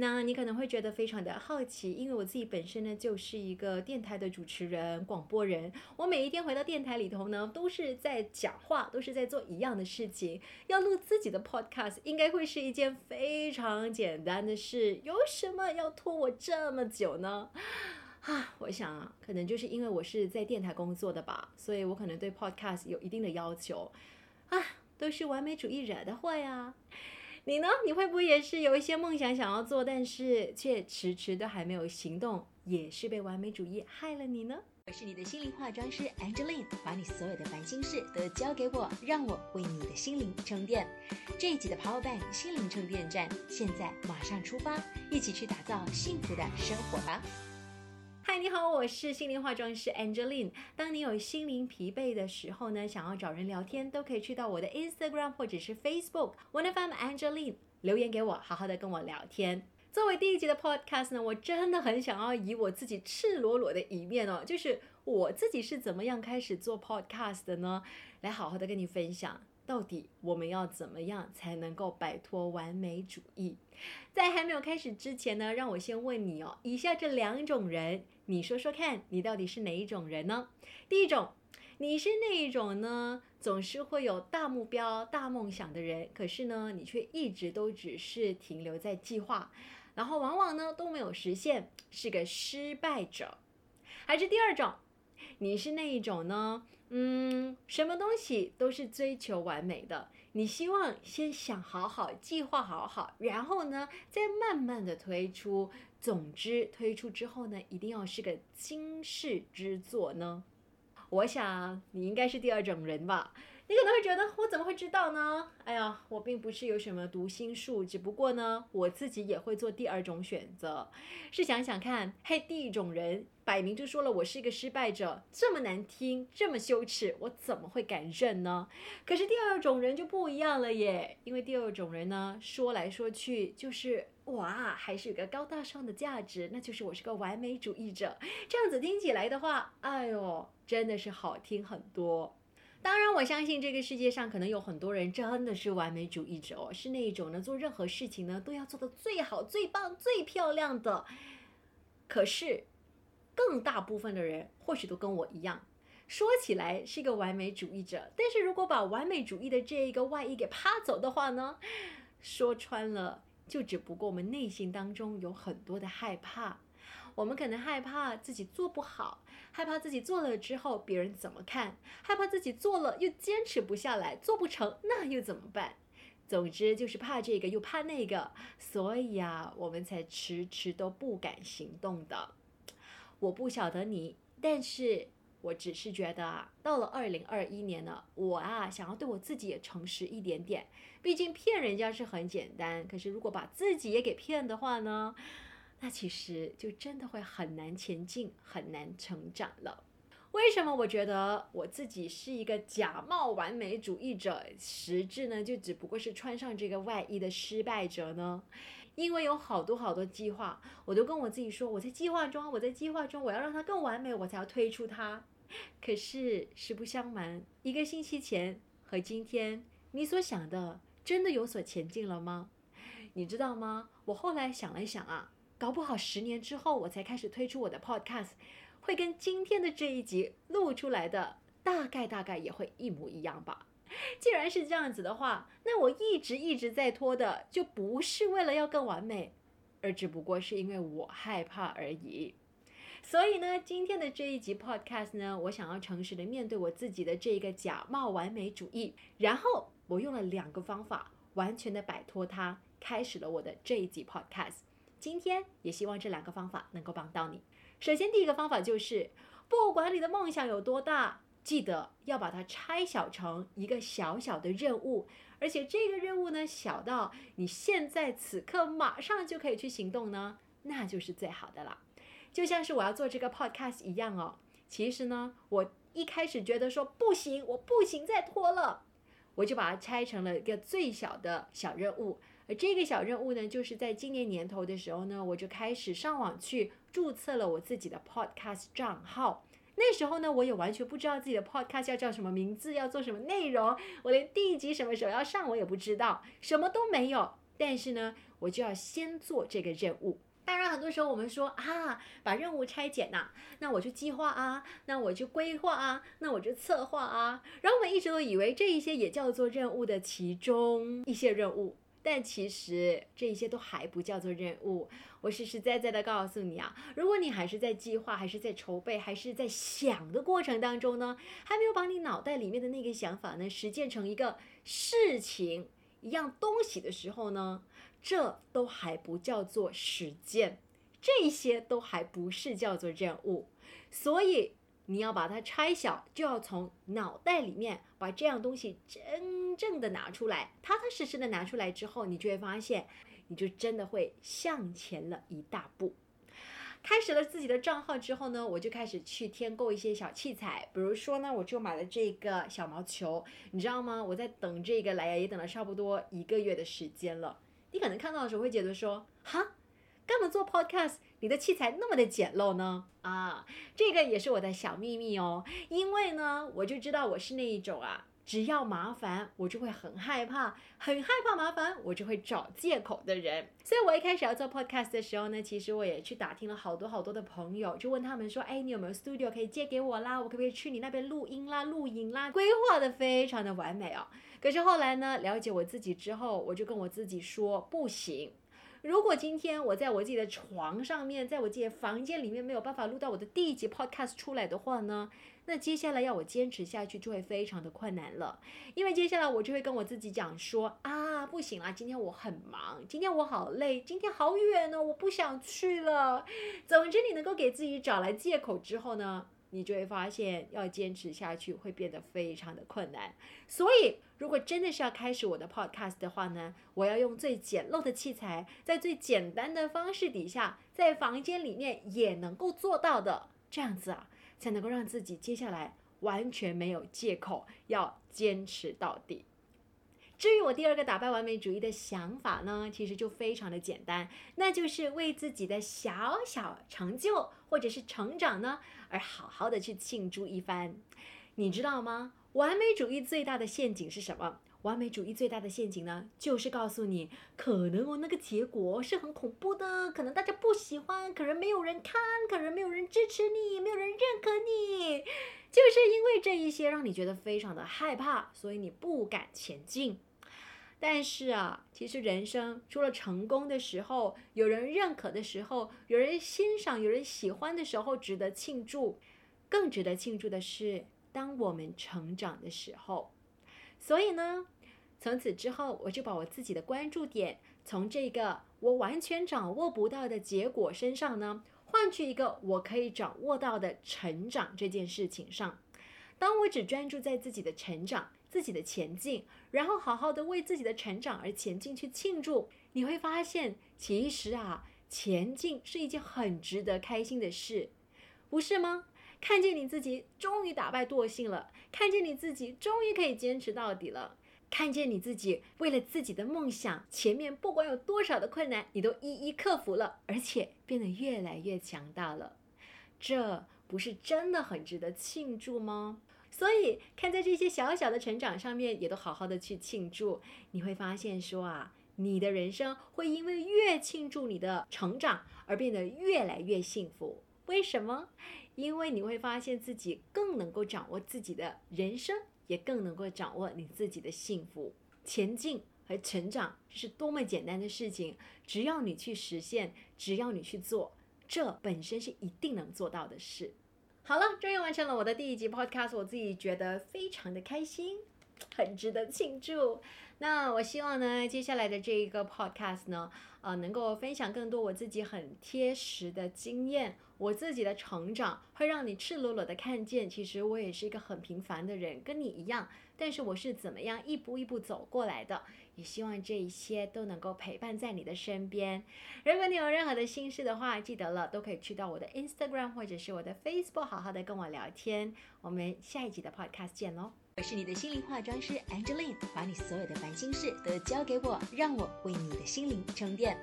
那你可能会觉得非常的好奇，因为我自己本身呢就是一个电台的主持人、广播人。我每一天回到电台里头呢，都是在讲话，都是在做一样的事情。要录自己的 podcast，应该会是一件非常简单的事。有什么要拖我这么久呢？啊，我想啊，可能就是因为我是在电台工作的吧，所以我可能对 podcast 有一定的要求。啊，都是完美主义惹的祸呀。你呢？你会不会也是有一些梦想想要做，但是却迟迟都还没有行动，也是被完美主义害了你呢？我是你的心灵化妆师 Angeline，把你所有的烦心事都交给我，让我为你的心灵充电。这一集的 Power Bank 心灵充电站，现在马上出发，一起去打造幸福的生活吧！嗨，你好，我是心灵化妆师 Angeline。当你有心灵疲惫的时候呢，想要找人聊天，都可以去到我的 Instagram 或者是 Facebook One FM Angeline 留言给我，好好的跟我聊天。作为第一集的 Podcast 呢，我真的很想要以我自己赤裸裸的一面哦，就是我自己是怎么样开始做 Podcast 的呢，来好好的跟你分享。到底我们要怎么样才能够摆脱完美主义？在还没有开始之前呢，让我先问你哦，以下这两种人，你说说看，你到底是哪一种人呢？第一种，你是那一种呢，总是会有大目标、大梦想的人，可是呢，你却一直都只是停留在计划，然后往往呢都没有实现，是个失败者。还是第二种，你是那一种呢？嗯，什么东西都是追求完美的。你希望先想好好，计划好好，然后呢，再慢慢的推出。总之，推出之后呢，一定要是个惊世之作呢。我想你应该是第二种人吧。你可能会觉得我怎么会知道呢？哎呀，我并不是有什么读心术，只不过呢，我自己也会做第二种选择。是想想看，嘿，第一种人摆明就说了我是一个失败者，这么难听，这么羞耻，我怎么会敢认呢？可是第二种人就不一样了耶，因为第二种人呢，说来说去就是哇，还是有个高大上的价值，那就是我是个完美主义者。这样子听起来的话，哎呦，真的是好听很多。当然，我相信这个世界上可能有很多人真的是完美主义者哦，是那一种呢，做任何事情呢都要做的最好、最棒、最漂亮的。可是，更大部分的人或许都跟我一样，说起来是一个完美主义者，但是如果把完美主义的这一个外衣给扒走的话呢，说穿了，就只不过我们内心当中有很多的害怕。我们可能害怕自己做不好，害怕自己做了之后别人怎么看，害怕自己做了又坚持不下来，做不成那又怎么办？总之就是怕这个又怕那个，所以啊，我们才迟迟都不敢行动的。我不晓得你，但是我只是觉得啊，到了二零二一年了，我啊想要对我自己也诚实一点点。毕竟骗人家是很简单，可是如果把自己也给骗的话呢？那其实就真的会很难前进，很难成长了。为什么我觉得我自己是一个假冒完美主义者，实质呢就只不过是穿上这个外衣的失败者呢？因为有好多好多计划，我都跟我自己说，我在计划中，我在计划中，我要让它更完美，我才要推出它。可是实不相瞒，一个星期前和今天，你所想的真的有所前进了吗？你知道吗？我后来想了想啊。搞不好十年之后我才开始推出我的 podcast，会跟今天的这一集录出来的大概大概也会一模一样吧。既然是这样子的话，那我一直一直在拖的就不是为了要更完美，而只不过是因为我害怕而已。所以呢，今天的这一集 podcast 呢，我想要诚实的面对我自己的这个假冒完美主义，然后我用了两个方法，完全的摆脱它，开始了我的这一集 podcast。今天也希望这两个方法能够帮到你。首先，第一个方法就是，不管你的梦想有多大，记得要把它拆小成一个小小的任务，而且这个任务呢，小到你现在此刻马上就可以去行动呢，那就是最好的了。就像是我要做这个 podcast 一样哦。其实呢，我一开始觉得说不行，我不行再拖了，我就把它拆成了一个最小的小任务。而这个小任务呢，就是在今年年头的时候呢，我就开始上网去注册了我自己的 podcast 账号。那时候呢，我也完全不知道自己的 podcast 要叫什么名字，要做什么内容，我连第一集什么时候要上我也不知道，什么都没有。但是呢，我就要先做这个任务。当然，很多时候我们说啊，把任务拆解呐，那我就计划啊，那我就规划啊，那我就策划啊。然后我们一直都以为这一些也叫做任务的其中一些任务，但其实这一些都还不叫做任务。我实实在在的告诉你啊，如果你还是在计划，还是在筹备，还是在想的过程当中呢，还没有把你脑袋里面的那个想法呢实践成一个事情、一样东西的时候呢？这都还不叫做实践，这些都还不是叫做任务，所以你要把它拆小，就要从脑袋里面把这样东西真正的拿出来，踏踏实实的拿出来之后，你就会发现，你就真的会向前了一大步。开始了自己的账号之后呢，我就开始去添购一些小器材，比如说呢，我就买了这个小毛球，你知道吗？我在等这个来呀，也等了差不多一个月的时间了。你可能看到的时候会觉得说，哈，干嘛做 podcast？你的器材那么的简陋呢？啊，这个也是我的小秘密哦。因为呢，我就知道我是那一种啊，只要麻烦我就会很害怕，很害怕麻烦我就会找借口的人。所以我一开始要做 podcast 的时候呢，其实我也去打听了好多好多的朋友，就问他们说，哎，你有没有 studio 可以借给我啦？我可不可以去你那边录音啦、录影啦？规划的非常的完美哦。可是后来呢，了解我自己之后，我就跟我自己说不行。如果今天我在我自己的床上面，在我自己的房间里面没有办法录到我的第一集 podcast 出来的话呢，那接下来要我坚持下去就会非常的困难了。因为接下来我就会跟我自己讲说啊，不行啦，今天我很忙，今天我好累，今天好远哦，我不想去了。总之，你能够给自己找来借口之后呢？你就会发现，要坚持下去会变得非常的困难。所以，如果真的是要开始我的 podcast 的话呢，我要用最简陋的器材，在最简单的方式底下，在房间里面也能够做到的，这样子啊，才能够让自己接下来完全没有借口，要坚持到底。至于我第二个打败完美主义的想法呢，其实就非常的简单，那就是为自己的小小成就或者是成长呢，而好好的去庆祝一番。你知道吗？完美主义最大的陷阱是什么？完美主义最大的陷阱呢，就是告诉你，可能我那个结果是很恐怖的，可能大家不喜欢，可能没有人看，可能没有人支持你，没有人认可你，就是因为这一些让你觉得非常的害怕，所以你不敢前进。但是啊，其实人生除了成功的时候，有人认可的时候，有人欣赏、有人喜欢的时候，值得庆祝。更值得庆祝的是，当我们成长的时候。所以呢，从此之后，我就把我自己的关注点从这个我完全掌握不到的结果身上呢，换去一个我可以掌握到的成长这件事情上。当我只专注在自己的成长。自己的前进，然后好好的为自己的成长而前进去庆祝，你会发现，其实啊，前进是一件很值得开心的事，不是吗？看见你自己终于打败惰性了，看见你自己终于可以坚持到底了，看见你自己为了自己的梦想，前面不管有多少的困难，你都一一克服了，而且变得越来越强大了，这不是真的很值得庆祝吗？所以，看在这些小小的成长上面，也都好好的去庆祝，你会发现说啊，你的人生会因为越庆祝你的成长而变得越来越幸福。为什么？因为你会发现自己更能够掌握自己的人生，也更能够掌握你自己的幸福。前进和成长是多么简单的事情，只要你去实现，只要你去做，这本身是一定能做到的事。好了，终于完成了我的第一集 podcast，我自己觉得非常的开心，很值得庆祝。那我希望呢，接下来的这一个 podcast 呢，呃，能够分享更多我自己很贴实的经验，我自己的成长，会让你赤裸裸的看见，其实我也是一个很平凡的人，跟你一样，但是我是怎么样一步一步走过来的。也希望这一些都能够陪伴在你的身边。如果你有任何的心事的话，记得了都可以去到我的 Instagram 或者是我的 Facebook，好好的跟我聊天。我们下一集的 Podcast 见喽！我是你的心灵化妆师 Angeline，把你所有的烦心事都交给我，让我为你的心灵充电。